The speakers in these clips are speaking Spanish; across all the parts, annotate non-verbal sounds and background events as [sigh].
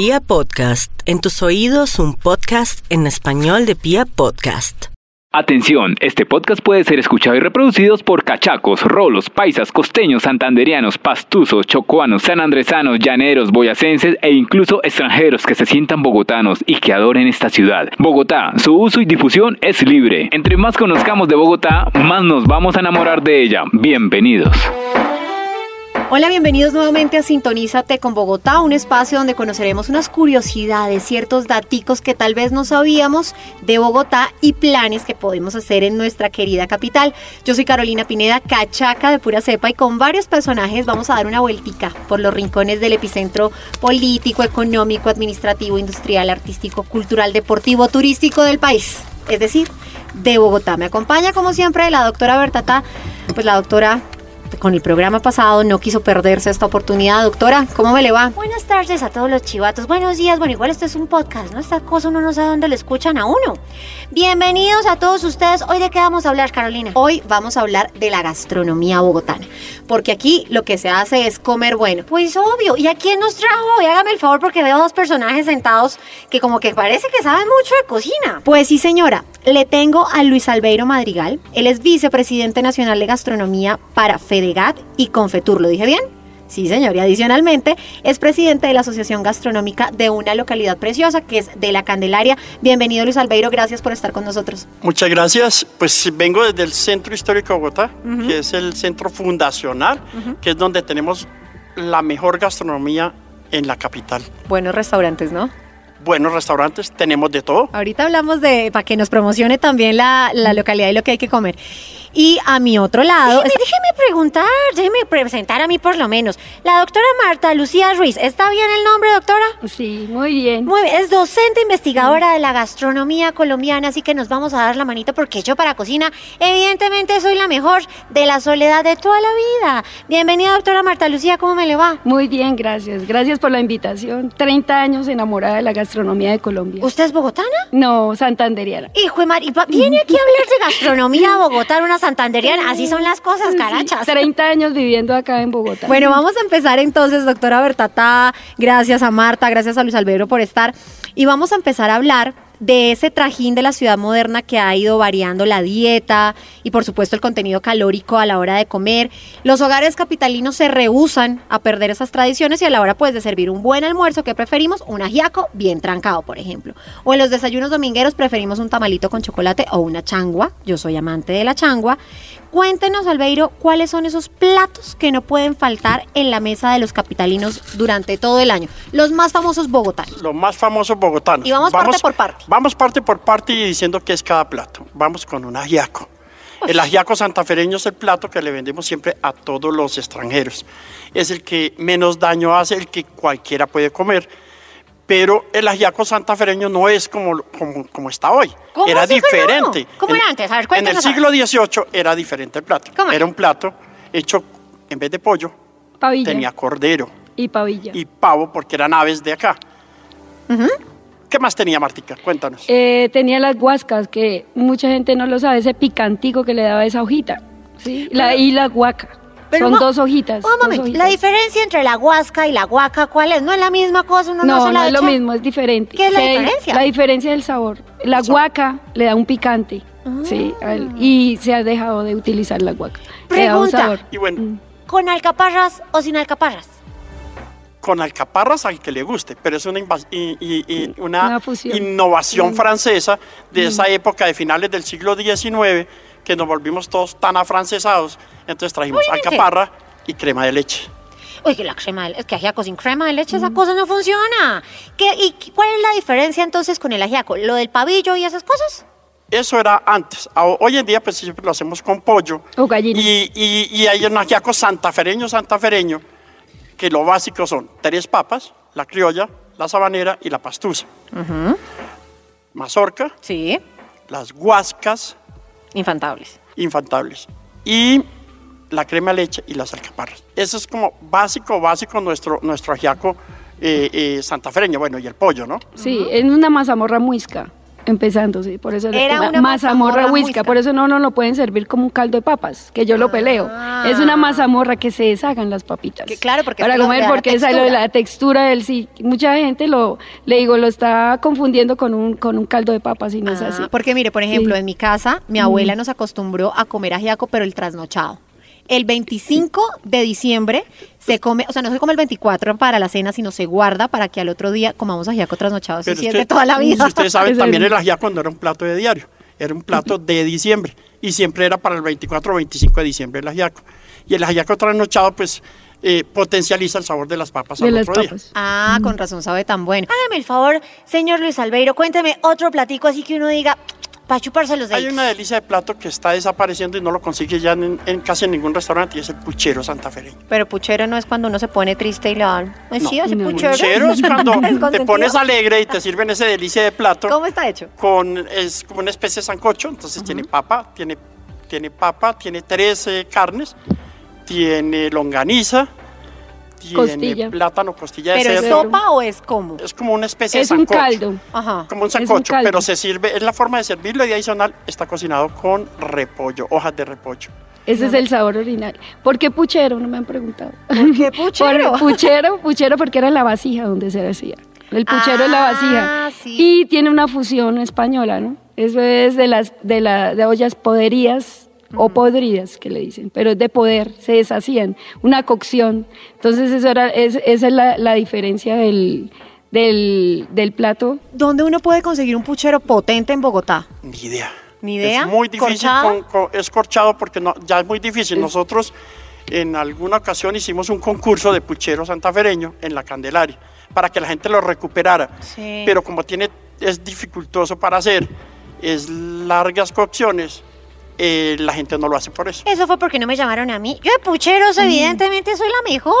Pia Podcast, en tus oídos un podcast en español de Pia Podcast. Atención, este podcast puede ser escuchado y reproducido por cachacos, rolos, paisas, costeños, santanderianos, pastuzos, chocuanos, sanandresanos, llaneros, boyacenses e incluso extranjeros que se sientan bogotanos y que adoren esta ciudad. Bogotá, su uso y difusión es libre. Entre más conozcamos de Bogotá, más nos vamos a enamorar de ella. Bienvenidos. Hola, bienvenidos nuevamente a Sintonízate con Bogotá, un espacio donde conoceremos unas curiosidades, ciertos daticos que tal vez no sabíamos de Bogotá y planes que podemos hacer en nuestra querida capital. Yo soy Carolina Pineda, cachaca de pura cepa y con varios personajes vamos a dar una vueltica por los rincones del epicentro político, económico, administrativo, industrial, artístico, cultural, deportivo, turístico del país. Es decir, de Bogotá. Me acompaña como siempre la doctora Bertata, pues la doctora con el programa pasado no quiso perderse esta oportunidad. Doctora, ¿cómo me le va? Buenas tardes a todos los chivatos. Buenos días. Bueno, igual esto es un podcast, ¿no? Esta cosa uno no sabe dónde le escuchan a uno. Bienvenidos a todos ustedes. Hoy de qué vamos a hablar, Carolina. Hoy vamos a hablar de la gastronomía bogotana. Porque aquí lo que se hace es comer bueno. Pues obvio. ¿Y a quién nos trajo? Y hágame el favor porque veo dos personajes sentados que como que parece que saben mucho de cocina. Pues sí, señora. Le tengo a Luis Albeiro Madrigal. Él es vicepresidente nacional de gastronomía para FEDEGAT y Confetur. ¿Lo dije bien? Sí, señor. Y adicionalmente es presidente de la Asociación Gastronómica de una localidad preciosa que es de La Candelaria. Bienvenido, Luis Albeiro. Gracias por estar con nosotros. Muchas gracias. Pues vengo desde el Centro Histórico de Bogotá, que es el centro fundacional, que es donde tenemos la mejor gastronomía en la capital. Buenos restaurantes, ¿no? Buenos restaurantes, tenemos de todo. Ahorita hablamos de, para que nos promocione también la, la localidad y lo que hay que comer. Y a mi otro lado... Déjeme, déjeme preguntar, déjeme presentar a mí por lo menos. La doctora Marta Lucía Ruiz, ¿está bien el nombre, doctora? Sí, muy bien. Muy bien, es docente investigadora de la gastronomía colombiana, así que nos vamos a dar la manita porque yo para cocina, evidentemente soy la mejor de la soledad de toda la vida. Bienvenida, doctora Marta Lucía, ¿cómo me le va? Muy bien, gracias. Gracias por la invitación. 30 años enamorada de la gastronomía de Colombia. ¿Usted es bogotana? No, santanderiana. Hijo de Mari, viene aquí a hablar de gastronomía a Bogotá, una santanderiana. Así son las cosas, carachas. 30 años viviendo acá en Bogotá. Bueno, vamos a empezar entonces, doctora Bertata. Gracias a Marta, gracias a Luis Albeiro por estar. Y vamos a empezar a hablar de ese trajín de la ciudad moderna que ha ido variando la dieta y por supuesto el contenido calórico a la hora de comer. Los hogares capitalinos se rehusan a perder esas tradiciones y a la hora pues de servir un buen almuerzo, que preferimos? Un ajiaco bien trancado, por ejemplo. O en los desayunos domingueros preferimos un tamalito con chocolate o una changua. Yo soy amante de la changua. Cuéntenos, Albeiro, cuáles son esos platos que no pueden faltar en la mesa de los capitalinos durante todo el año. Los más famosos bogotanos. Los más famosos bogotanos. Y vamos, parte por parte. Vamos parte por parte y diciendo qué es cada plato. Vamos con un ajiaco. El ajiaco santafereño es el plato que le vendemos siempre a todos los extranjeros. Es el que menos daño hace, el que cualquiera puede comer. Pero el ajiaco santafereño no es como, como, como está hoy. ¿Cómo era así no? diferente. ¿Cómo En- era antes? A ver, En el siglo XVIII era diferente el plato. ¿Cómo Era era? un plato hecho, en vez de pollo, Pavilla tenía cordero y pavilla. y pavo porque eran aves de acá. ¿Qué más tenía Martica? Cuéntanos. Eh, tenía las guascas, que mucha gente no lo sabe, ese picantico que le daba esa hojita. ¿sí? La, y la guaca. Pero Son dos hojitas. Un dos momento, hojitas. la diferencia entre la huasca y la guaca, ¿cuál es? ¿No es la misma cosa? Uno no, No, se no la es lo mismo, es diferente. ¿Qué es la Se- diferencia? La diferencia del sabor. La guaca le da un picante, sí, al- y se ha dejado de utilizar la guaca. Le da un Pregunta. sabor. Y bueno, ¿Con alcaparras o sin alcaparras? con alcaparras al que le guste, pero es una, invas- y- y- y una, Una fusión. innovación francesa de esa época de finales del siglo XIX que nos volvimos todos tan afrancesados. Entonces trajimos Obviamente. alcaparra y crema de leche. Que la crema de leche, es que ajiaco sin crema de leche, esa cosa no funciona. ¿Qué, ¿Y cuál es la diferencia entonces con el ajiaco? ¿Lo del pavillo y esas cosas? Eso era antes. Hoy en día, pues siempre lo hacemos con pollo. O gallina. Y, y, y hay un ajiaco santafereño, santafereño, que lo básico son tres papas, la criolla, la sabanera y la pastusa. Mazorca, Sí, las guascas infantables. infantables y la crema de leche y las alcaparras. Eso es como básico, básico nuestro, nuestro ajiaco eh, eh, santafereño. Bueno, y el pollo, ¿no? Sí, es una mazamorra muisca. Empezando, sí, por eso Era una mazamorra mazamorra huisca. huisca, por eso no no lo pueden servir como un caldo de papas, que yo lo peleo. Es una mazamorra que se deshagan las papitas. Que claro, porque para comer porque es lo de la textura del sí. Mucha gente lo le digo lo está confundiendo con un con un caldo de papas y no es Ah, así. Porque mire, por ejemplo, Sí. en mi casa, mi abuela nos acostumbró a comer ajiaco, pero el trasnochado. El 25 de diciembre se come, o sea, no se come el 24 para la cena, sino se guarda para que al otro día comamos ajiaco trasnochado. Eso sí es es de toda la vida. Si ustedes saben, [laughs] también el ajiaco no era un plato de diario, era un plato de diciembre. Y siempre era para el 24 o 25 de diciembre el ajiaco. Y el ajiaco trasnochado, pues, eh, potencializa el sabor de las papas de al las otro día. papas. Ah, con razón sabe tan bueno. Hágame el favor, señor Luis Albeiro, cuénteme otro platico así que uno diga, para chuparse los Hay dedos. una delicia de plato que está desapareciendo y no lo consigue ya en, en casi en ningún restaurante y es el puchero santafereño. Pero puchero no es cuando uno se pone triste y le dan. Sí, No. hace No. puchero. Puchero es [laughs] cuando ¿Es te pones alegre y te sirven ese delicia de plato. ¿Cómo está hecho? con es como una especie de sancocho, entonces tiene papa, tiene, tiene papa, tiene tres eh, carnes, tiene longaniza, tiene Costilla. plátano, costilla de ¿Pero es sopa o es como? Es como una especie Es de un sancocho. caldo. Ajá. Como un Es un sancocho, pero se sirve, es la forma de servirlo y adicional está cocinado con repollo, hojas de repollo. Ese es el sabor original. ¿Por qué puchero? No me han preguntado. ¿Por qué [laughs] puchero? Por- puchero, puchero porque era la vasija donde se hacía. El puchero es la Ah, vasija. sí. Y tiene una fusión española, ¿no? Eso es de las de la de ollas poderías o podridas que le dicen, pero es de poder, se deshacían, una cocción. Entonces eso era es, esa es la, la diferencia del, del, del plato. ¿Dónde uno puede conseguir un puchero potente en Bogotá? Ni idea. Ni idea. Es muy difícil, ¿Corchado? con- con- es corchado porque no, ya es muy difícil. Nosotros en alguna ocasión hicimos un concurso de puchero santafereño en la Candelaria para que la gente lo recuperara. Sí. Pero como tiene, es dificultoso para hacer, es largas cocciones, eh, la gente no lo hace por eso. Eso fue porque no me llamaron a mí. Yo de pucheros, evidentemente, soy la mejor.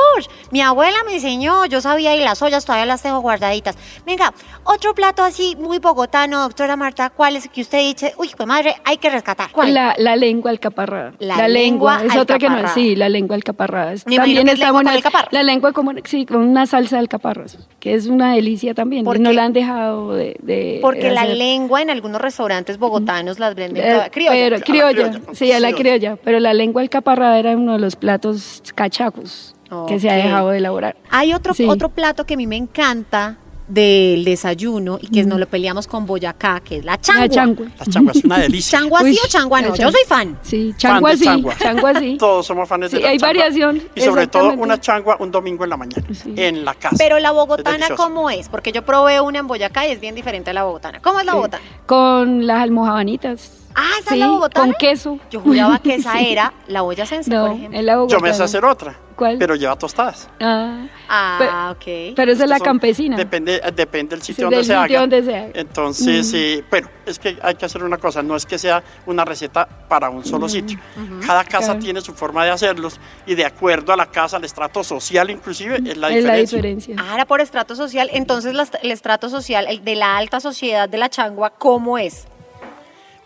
Mi abuela me enseñó, yo sabía y las ollas todavía las tengo guardaditas. Venga, otro plato así muy bogotano, doctora Marta, ¿cuál es el que usted dice? Uy, pues madre, hay que rescatar. ¿Cuál? La, la lengua alcaparrada. La lengua es otra que no sí, la lengua alcaparrada. Es- Me también está buena. La lengua como sí, con una salsa de alcaparras, que es una delicia también. ¿Por y no qué? la han dejado de, de Porque la hacer. lengua en algunos restaurantes bogotanos las venden Eh, toda criolla. pero- A la criolla, criolla, con sí, a la criolla. Pero la lengua alcaparrada era uno de los platos cachacos que se ha dejado de elaborar. Hay otro, Sí. otro plato que a mí me encanta del desayuno y que nos lo peleamos con Boyacá, que es la changua. La changua. La changua es una [laughs] delicia. ¿Changua sí o changua no? Yo soy fan. Sí, changua sí, changua. changua sí. [laughs] Todos somos fanes de la hay changua. variación, Y sobre todo una changua un domingo en la mañana, Sí. en la casa. Pero la bogotana. ¿cómo es? Porque yo probé una en Boyacá y es bien diferente a la bogotana. ¿Cómo es la Sí. bogotana? Con las almohabanitas. Ah, ¿esa es Sí, la bogotana? con queso. Yo juraba que [laughs] esa Sí. era la olla sense, por No, ejemplo. es la Yo me sé hacer otra, ¿Cuál? pero lleva tostadas. Ah, Ah, ok. pero esa es la Son- campesina. Depende, eh, depende del sitio Sí, donde del se sitio haga. donde se haga. Entonces, eh, bueno, es que hay que hacer una cosa, no es que sea una receta para un solo sitio. Cada casa Claro. tiene su forma de hacerlos y de acuerdo a la casa, al estrato social inclusive, es la es la diferencia. diferencia. Ah, era por estrato social. Entonces, el estrato social, el de la alta sociedad de la changua, ¿cómo es?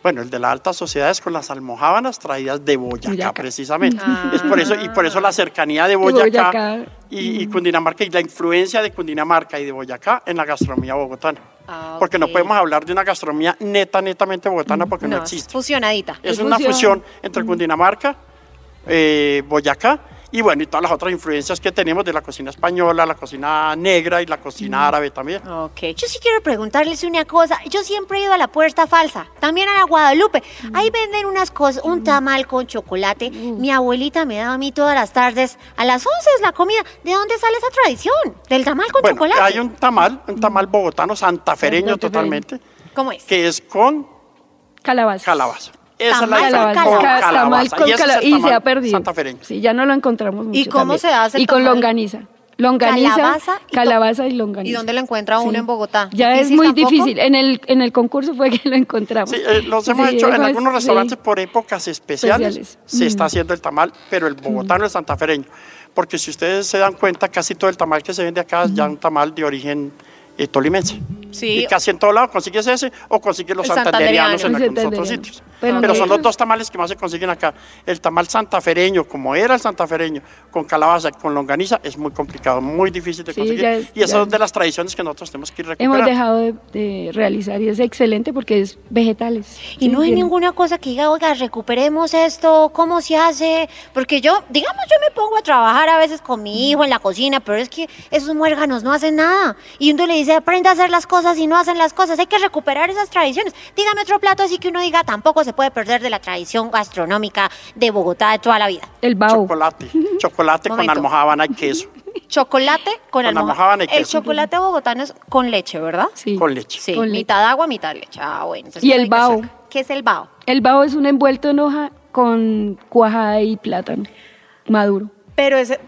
Bueno, el de la alta sociedad es con las almohábanas traídas de Boyacá, Boyacá. precisamente. Ah. Es por eso, y por eso la cercanía de Boyacá, Boyacá. Y, y Cundinamarca y la influencia de Cundinamarca y de Boyacá en la gastronomía bogotana. Ah, Porque no podemos hablar de una gastronomía neta, netamente bogotana porque no, No, es existe. fusionadita. Es Es una fusión. fusión entre Cundinamarca, eh, Boyacá y bueno, y todas las otras influencias que tenemos de la cocina española, la cocina negra y la cocina árabe también. Ok. Yo sí quiero preguntarles una cosa. Yo siempre he ido a la puerta falsa, también a la Guadalupe. Ahí venden unas cosas, un tamal con chocolate. Mi abuelita me daba a mí todas las tardes. A las 11 es la comida. ¿De dónde sale esa tradición? Del tamal con Bueno, chocolate. hay un tamal, un tamal bogotano, santafereño Santafereño. totalmente, ¿Cómo es? que es con Calabaza. calabaza. Esa Tamal es la con diferencia. Calabaza. Con tamal calabaza. con Y, ese es cala- el y se ha perdido. Santafereño. Sí, ya no lo encontramos mucho. ¿Y cómo también. se hace el Y con longaniza. Longaniza, Calabaza y calabaza y longaniza. ¿Y dónde lo encuentra uno Sí. en Bogotá? Ya es ¿Difícil muy tampoco? difícil. En el, en el concurso fue [laughs] que lo encontramos. Sí, eh, los hemos Sí, hecho en algunos restaurantes por épocas especiales. Especiales. Se está Mm. haciendo el tamal, pero el bogotano es santafereño. Porque si ustedes se dan cuenta, casi todo el tamal que se vende acá es ya un tamal de origen eh, tolimense. Sí. Y casi en todos lados consigues ese o consigues los El santanderianos en algunos otros El sitios. Pero Pero son los dos tamales que más se consiguen acá. El tamal santafereño, como era el santafereño, con calabaza, con longaniza, es muy complicado, muy difícil de Sí, conseguir. es- y esas son es- de las tradiciones que nosotros tenemos que ir Hemos recuperando. dejado de, de realizar y es excelente porque es vegetales. Y Sí, no hay ninguna cosa que diga, oiga, recuperemos esto, ¿cómo se hace? Porque yo, digamos, yo me pongo a trabajar a veces con mi hijo en la cocina, pero es que esos muérganos no hacen nada. Y uno le dice, aprende a hacer las cosas y no hacen las cosas. Hay que recuperar esas tradiciones. Dígame otro plato así que uno diga, tampoco se puede perder de la tradición gastronómica de Bogotá de toda la vida. El bao. Chocolate, chocolate con Momento. almojábana y queso, Chocolate con, Con almojábana y El queso. chocolate bogotano es con leche, ¿verdad? Sí. con leche. Sí, Con leche. mitad agua, mitad leche. Ah, bueno. entonces Y el bao. ¿Qué es el bao? El bao es un envuelto en hoja con cuajada y plátano maduro. Pero ese,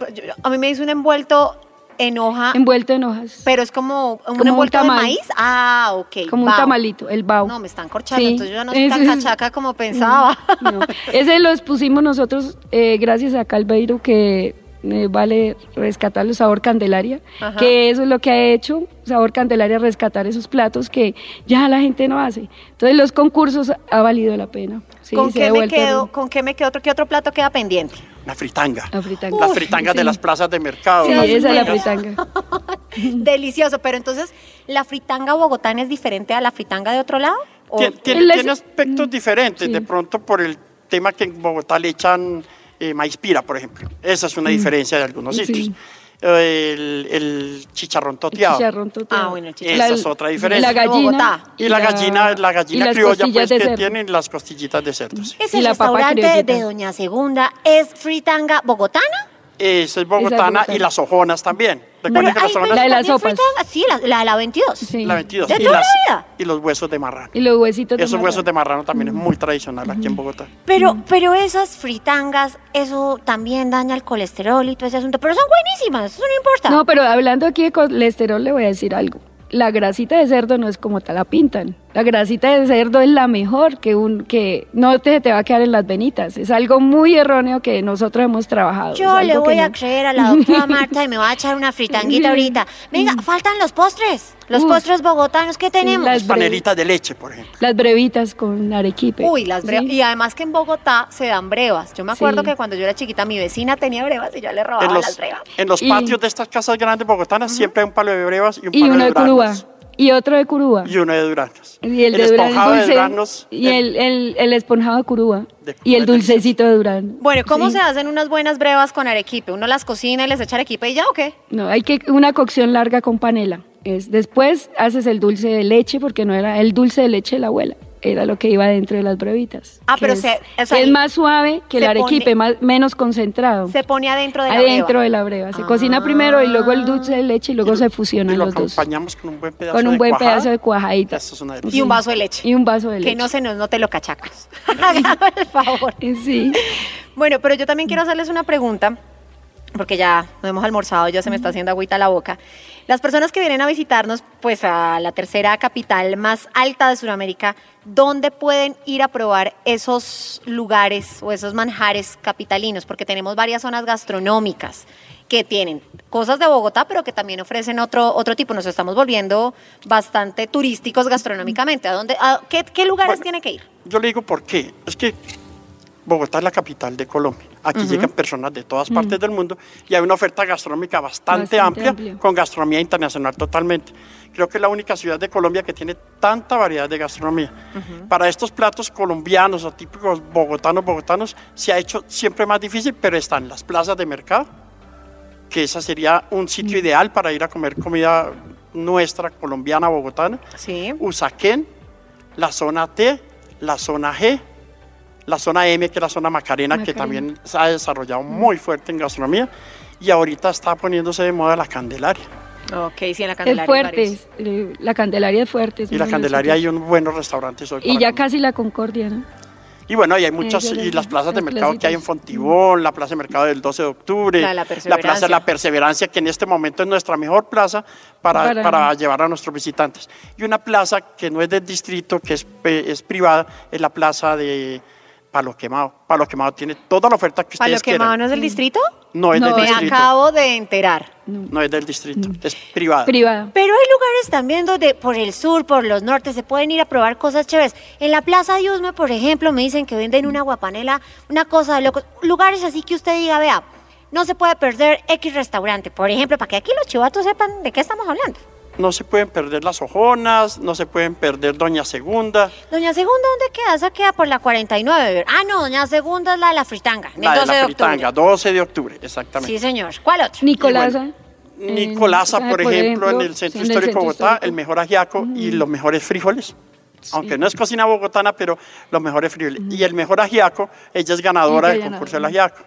a mí me hizo un envuelto en hoja, Envuelto en hojas. pero es como un Como un envuelto de tamal. maíz. Ah, ok. como un tamalito, el bao. No, me están corchando, Sí. entonces yo ya no soy tan cachaca como pensaba. [laughs] No, ese los pusimos nosotros eh, gracias a Calveiro que eh, vale rescatar el sabor Candelaria, Ajá. que eso es lo que ha hecho Sabor Candelaria rescatar esos platos que ya la gente no hace. Entonces los concursos ha valido la pena. Sí, ¿Con, qué me quedo, ¿Con qué me quedo? ¿Qué otro plato queda pendiente? La fritanga. La fritanga. Las fritangas de las plazas de mercado. Sí, esa es la fritanga. [laughs] Delicioso, pero entonces, ¿la fritanga bogotana es diferente a la fritanga de otro lado? ¿O- Tien- tiene, aspectos diferentes, sí. de pronto por el tema que en Bogotá le echan eh, maíz pira, por ejemplo. Esa es una diferencia de algunos Mm. Sí. sitios. El, el chicharrón El toteado. chicharrón toteado. Ah, bueno, el Esa chicharrón. es otra diferencia. La gallina. Y la gallina, la gallina criolla, pues, que cerdo. tienen las costillitas de cerdo. sí. ¿Ese Y la papa restaurante de Doña Segunda es fritanga bogotana? Esa es bogotana bogotana. y las ojonas también. Que La de las sopas. Sí, la, la de la 22. Sí. la 22 ¿De y, toda las- la vida? y los huesos de marrano. Y los huesitos de Esos marrano. huesos de marrano también es muy tradicional aquí en Bogotá. Pero, pero esas fritangas, eso también daña el colesterol y todo ese asunto. Pero son buenísimas, eso no importa. No, pero hablando aquí de colesterol, le voy a decir algo. La grasita de cerdo no es como te la pintan. La grasita de cerdo es la mejor que un que no te, te va a quedar en las venitas. Es algo muy erróneo que nosotros hemos trabajado. Yo le voy a no. creer a la doctora [laughs] Marta y me va a echar una fritanguita ahorita. Venga, faltan los postres. Los Uf. postres bogotanos que tenemos. las- Paneritas de leche, por ejemplo. Las brevitas con arequipe. Uy, las brevas. Sí. Y además que en Bogotá se dan brevas. Yo me acuerdo Sí. que cuando yo era chiquita mi vecina tenía brevas y yo le robaba En las los, brevas. en los Y- patios de estas casas grandes bogotanas siempre hay un palo de brevas y un Y palo uno de curúa. Y otro de curúa. Y uno de duraznos. Y el, de Durán esponjado de duraznos. y el, el, el esponjado de curúa. De y el dulcecito de Durán. Bueno, ¿cómo Sí. se hacen unas buenas brevas con arequipe? ¿Uno las cocina y les echa arequipe y ya o qué? No, hay que una cocción larga con panela. Es, después haces el dulce de leche, porque no era el dulce de leche de la abuela, era lo que iba dentro de las brevitas. Ah, pero es, se- o sea, que es más suave que el arequipe, pone- más, menos concentrado. Se pone adentro de la Adentro breva. de la breva. Se cocina primero y luego el dulce de leche y luego Y se fusionan y lo los dos. acompañamos con un buen pedazo Con un de buen cuajada. pedazo de cuajadita. Eso es una delicia. Y un vaso de leche. Y un vaso de leche. Que no se nos note lo cachacos. [laughs] Hágame el favor. Sí. Bueno, pero yo también quiero hacerles una pregunta, porque ya no hemos almorzado, ya se me está haciendo agüita la boca. Las personas que vienen a visitarnos, pues a la tercera capital más alta de Sudamérica, ¿dónde pueden ir a probar esos lugares o esos manjares capitalinos? Porque tenemos varias zonas gastronómicas que tienen cosas de Bogotá, pero que también ofrecen otro, otro tipo. Nos estamos volviendo bastante turísticos gastronómicamente. ¿A dónde, a qué, qué lugares Bueno. tiene que ir? Yo le digo por qué. Es que Bogotá es la capital de Colombia. Aquí llegan personas de todas partes del mundo y hay una oferta gastronómica bastante, Bastante amplia, amplia. con gastronomía internacional totalmente. Creo que es la única ciudad de Colombia que tiene tanta variedad de gastronomía. Para estos platos colombianos o típicos bogotanos, bogotanos, se ha hecho siempre más difícil, pero están las plazas de mercado, que esa sería un sitio ideal para ir a comer comida nuestra, colombiana, bogotana. Sí. Usaquén, la zona T, la zona G, la zona M, que es la zona Macarena, que Macarena. también se ha desarrollado muy fuerte en gastronomía, y ahorita está poniéndose de moda la Candelaria. Ok, sí, en la Es Candelaria. fuerte. es- eh, la Candelaria es fuerte. es Y la Candelaria hay unos buenos restaurantes hoy. Y ya comer. casi la Concordia, ¿no? Y bueno, y hay muchas, y las plazas de las mercado que hay en. Fontibón, la plaza de mercado del 12 de octubre, La de la plaza de la Perseverancia, que en este momento es nuestra mejor plaza para, Para- para llevar a nuestros visitantes. Y una plaza que no es del distrito, que es, pe- es privada, es la plaza de Palo Quemado. Palo Quemado tiene toda la oferta que ¿Palo ustedes quemado quieran. no es del distrito? No es No, del Me distrito. acabo de enterar. No es del distrito, es privada. Privada. Pero hay lugares también donde por el sur, por los nortes, se pueden ir a probar cosas chéveres. En la Plaza de Usme, por ejemplo, me dicen que venden una guapanela, una cosa de locos. Lugares así que usted diga, vea, no se puede perder X restaurante. Por ejemplo, para que aquí los chivatos sepan de qué estamos hablando. No se pueden perder las ojonas, no se pueden perder Doña Segunda, Doña Segunda, ¿dónde queda? Esa queda por la 49. ¿verdad? Ah, no, Doña Segunda es la de la fritanga, la de 12 la de fritanga, octubre. 12 de octubre, exactamente. Sí, señor. ¿Cuál otro? Nicolasa. Nicolasa, en- por, ejemplo, en el Centro en el Histórico de Bogotá, Histórico. el mejor ajiaco y los mejores frijoles. Aunque no es cocina bogotana, pero los mejores frijoles. Y el mejor ajiaco, ella es ganadora del concurso del ajiaco.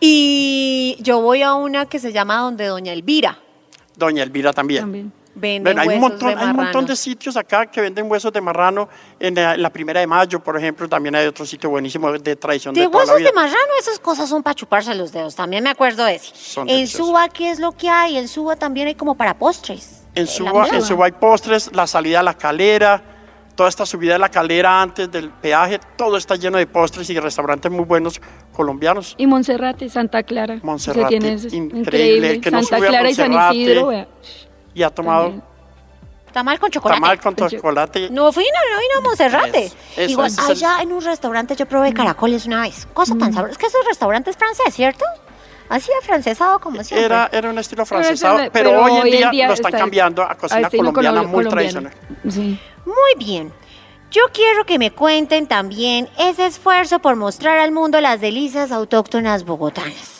Y yo voy a una que se llama donde Doña Elvira Doña Elvira también. También. Vende Bueno, hay un, montón, de hay un montón de sitios acá que venden huesos de marrano. En la, en la primera de mayo, por ejemplo, también hay otro sitio buenísimo de tradición de, De toda la huesos vida. de marrano, esas cosas son para chuparse los dedos. También me acuerdo de ese. Son en. Suba, ¿qué es lo que hay? En Suba también hay como para postres. En la Suba, en. Suba hay postres, la salida a la calera, toda esta subida de la calera antes del peaje, todo está lleno de postres y restaurantes muy buenos colombianos. Y Monserrate, Santa Clara. Monserrate, eso, increíble, el que no Santa a Clara y San. Isidro, vea. Y ha tomado También. Tamal con chocolate. tamal con Con chocolate. No fui, no, no vino a Monserrate. Igual, ese es el- allá en un restaurante yo probé caracoles una vez. Cosa tan sabrosa. Es que ese restaurante es francés, ¿cierto? Así afrancesado como siempre. Era, era un estilo Pero francesado, pero, hoy en día, lo están está- cambiando a cocina colombiana colo- muy tradicional. Sí. Muy bien. Yo quiero que me cuenten también ese esfuerzo por mostrar al mundo las delicias autóctonas bogotanas.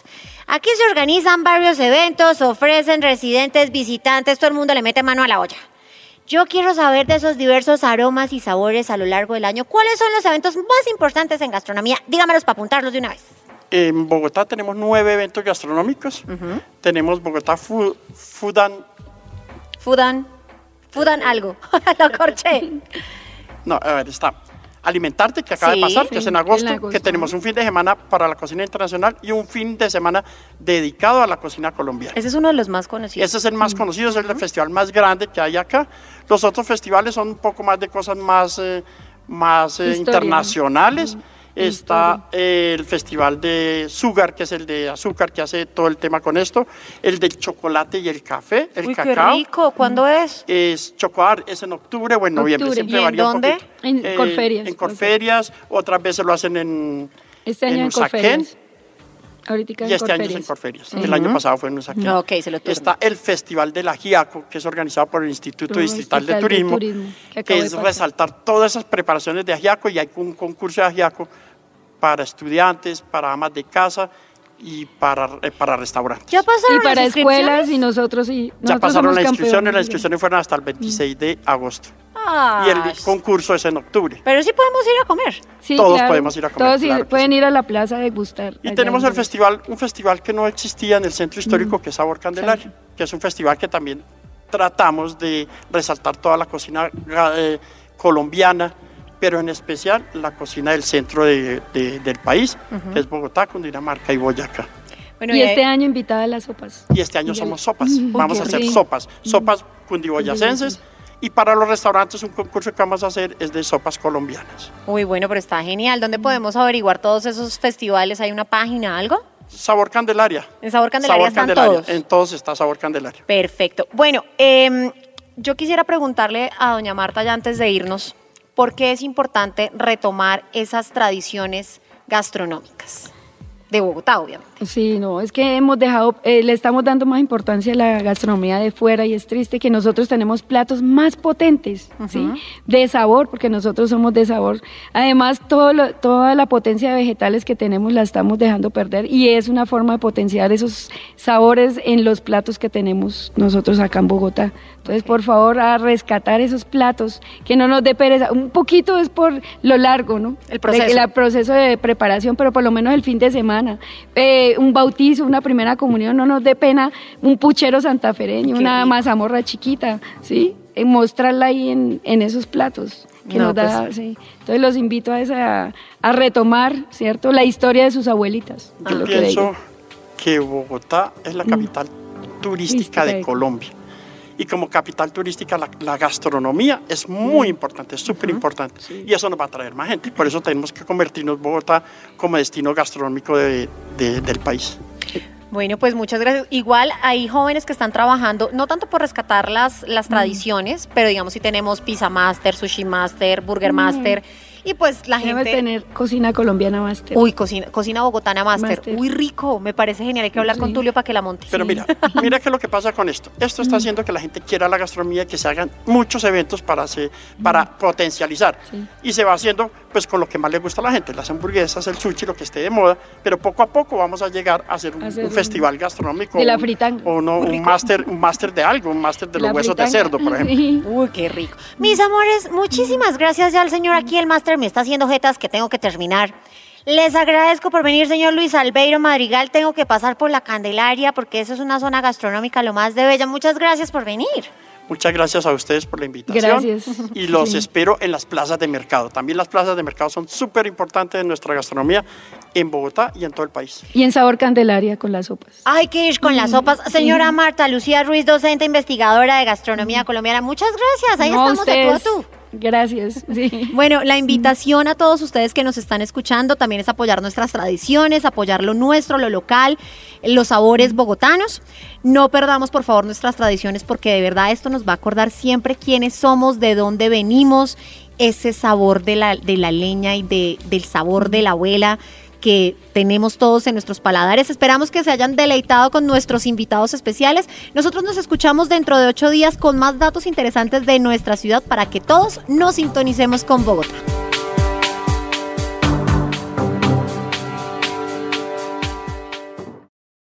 Aquí se organizan varios eventos, ofrecen residentes, visitantes, todo el mundo le mete mano a la olla. Yo quiero saber de esos diversos aromas y sabores a lo largo del año. ¿Cuáles son los eventos más importantes en gastronomía? Dígamelos para apuntarlos de una vez. En Bogotá tenemos nueve eventos gastronómicos. Tenemos Bogotá Food, Food and- Fudan, fudan algo. [laughs] Lo corché. No, a ver, está. Alimentarte, que acaba Sí, de pasar, que es en agosto, en agosto, que tenemos un fin de semana para la cocina internacional y un fin de semana dedicado a la cocina colombiana. Ese es uno de los más conocidos. Ese es el más conocido, es el festival más grande que hay acá. Los otros festivales son un poco más de cosas más, eh, más eh, internacionales. Historia. Eh, el festival de Sugar, que es el de azúcar, que hace todo el tema con esto. El del chocolate y el café, el Uy, qué cacao. rico. ¿Cuándo es? Es Chocoar, es en octubre o en noviembre, Octubre. siempre ¿Y en varía un dónde? En Corferias. En Corferias, otras veces lo hacen en, Este año en, Usaquén, Corferias. Ahorita y este año es en Corferias. El año pasado fue en Usaquén. Ok, se lo turno. Está el Festival del Ajiaco, que es organizado por el Instituto Distrital de Turismo, que que, es resaltar todas esas preparaciones de ajiaco y hay un concurso de ajiaco para estudiantes, para amas de casa y para, eh, para restaurantes. ¿Ya pasaron Y para las escuelas y nosotros sí. Ya pasaron las inscripciones, las inscripciones fueron hasta el 26 de agosto. Ah, Y el concurso es en octubre. Pero sí podemos ir a comer. Sí, Todos claro. podemos ir a comer, Todos claro pueden sí. ir a la plaza a degustar. Y tenemos en el festival, un festival que no existía en el centro histórico, que es Sabor Candelaria, que es un festival que también tratamos de resaltar toda la cocina eh, colombiana, pero en especial la cocina del centro de- de- del país, que es Bogotá, Cundinamarca y Boyacá. Bueno, y y este año invitada a las sopas. Y este año somos sopas, vamos a hacer rico. sopas, sopas cundiboyacenses, y para los restaurantes un concurso que vamos a hacer es de sopas colombianas. Uy, bueno, pero está genial. ¿Dónde podemos averiguar todos esos festivales? ¿Hay una página, algo? Sabor Candelaria. En Sabor Candelaria Sabor están Candelaria, todos. En todos está Sabor Candelaria. Perfecto. Bueno, em, yo quisiera preguntarle a doña Marta ya antes de irnos, ¿por qué es importante retomar esas tradiciones gastronómicas? De Bogotá, obviamente. Sí, no, es que hemos dejado, eh, le estamos dando más importancia a la gastronomía de fuera y es triste que nosotros tenemos platos más potentes, ¿sí? De sabor, porque nosotros somos de sabor. Además, todo lo- toda la potencia de vegetales que tenemos la estamos dejando perder y es una forma de potenciar esos sabores en los platos que tenemos nosotros acá en Bogotá. Entonces, por favor, a rescatar esos platos, que no nos dé pereza. Un poquito es por lo largo, ¿no? El proceso. De- el proceso de preparación, pero por lo menos el fin de semana. Eh, un bautizo, una primera comunión, no nos dé pena un puchero santafereño, Qué una rico. mazamorra chiquita, ¿sí? Eh, mostrarla ahí en, en esos platos. Que No, nos da, pues- sí. Entonces los invito a, esa, a retomar, ¿cierto? La historia de sus abuelitas. Yo que pienso que Bogotá es la capital turística Turística de de- Colombia. Y como capital turística, la, la gastronomía es muy importante, es súper importante. Y eso nos va a traer más gente. Por eso tenemos que convertirnos Bogotá como destino gastronómico de- de- del país. Bueno, pues muchas gracias. Igual hay jóvenes que están trabajando, no tanto por rescatar las, Mm. las tradiciones, pero digamos si tenemos Pizza Master, Sushi Master, Burger Master, y pues la gente... tener cocina colombiana máster. Uy, cocina, cocina bogotana master. Master. Uy, rico. Me parece genial. Hay que hablar con. Tulio para que la monte. Pero mira, [laughs] mira qué es lo que pasa con esto. Esto está haciendo que la gente quiera la gastronomía, que se hagan muchos eventos para, se- para potencializar. Sí. Y se va haciendo pues con lo que más le gusta a la gente, las hamburguesas, el sushi, lo que esté de moda. Pero poco a poco vamos a llegar a hacer un, Hacer un un- festival gastronómico. de la fritanga. O no, un máster un máster de algo, un máster de los La huesos de cerdo, por ejemplo. [laughs] Sí. Uy, qué rico. Mis amores, muchísimas gracias ya al señor aquí, el máster me está haciendo jetas que tengo que terminar. Les agradezco por venir, señor Luis Albeiro Madrigal. Tengo que pasar por la Candelaria porque eso es una zona gastronómica lo más de bella. Muchas gracias por venir. Muchas gracias a ustedes por la invitación. Gracias. Y los Sí. espero en las plazas de mercado. También las plazas de mercado son súper importantes en nuestra gastronomía en Bogotá y en todo el país. Y en sabor candelaria con las sopas. Hay que ir con las sopas. Señora Marta Lucía Ruiz, docente investigadora de gastronomía colombiana. Muchas gracias. Ahí No, estamos de tú a ustedes. tú. Gracias. [laughs] Bueno, la invitación a todos ustedes que nos están escuchando también es apoyar nuestras tradiciones, apoyar lo nuestro, lo local, los sabores bogotanos. No perdamos, por favor, nuestras tradiciones porque de verdad esto nos va a acordar siempre quiénes somos, de dónde venimos, ese sabor de la, de la leña y de, del sabor de la abuela que tenemos todos en nuestros paladares. Esperamos que se hayan deleitado con nuestros invitados especiales. Nosotros nos escuchamos dentro de ocho días con más datos interesantes de nuestra ciudad para que todos nos sintonicemos con Bogotá.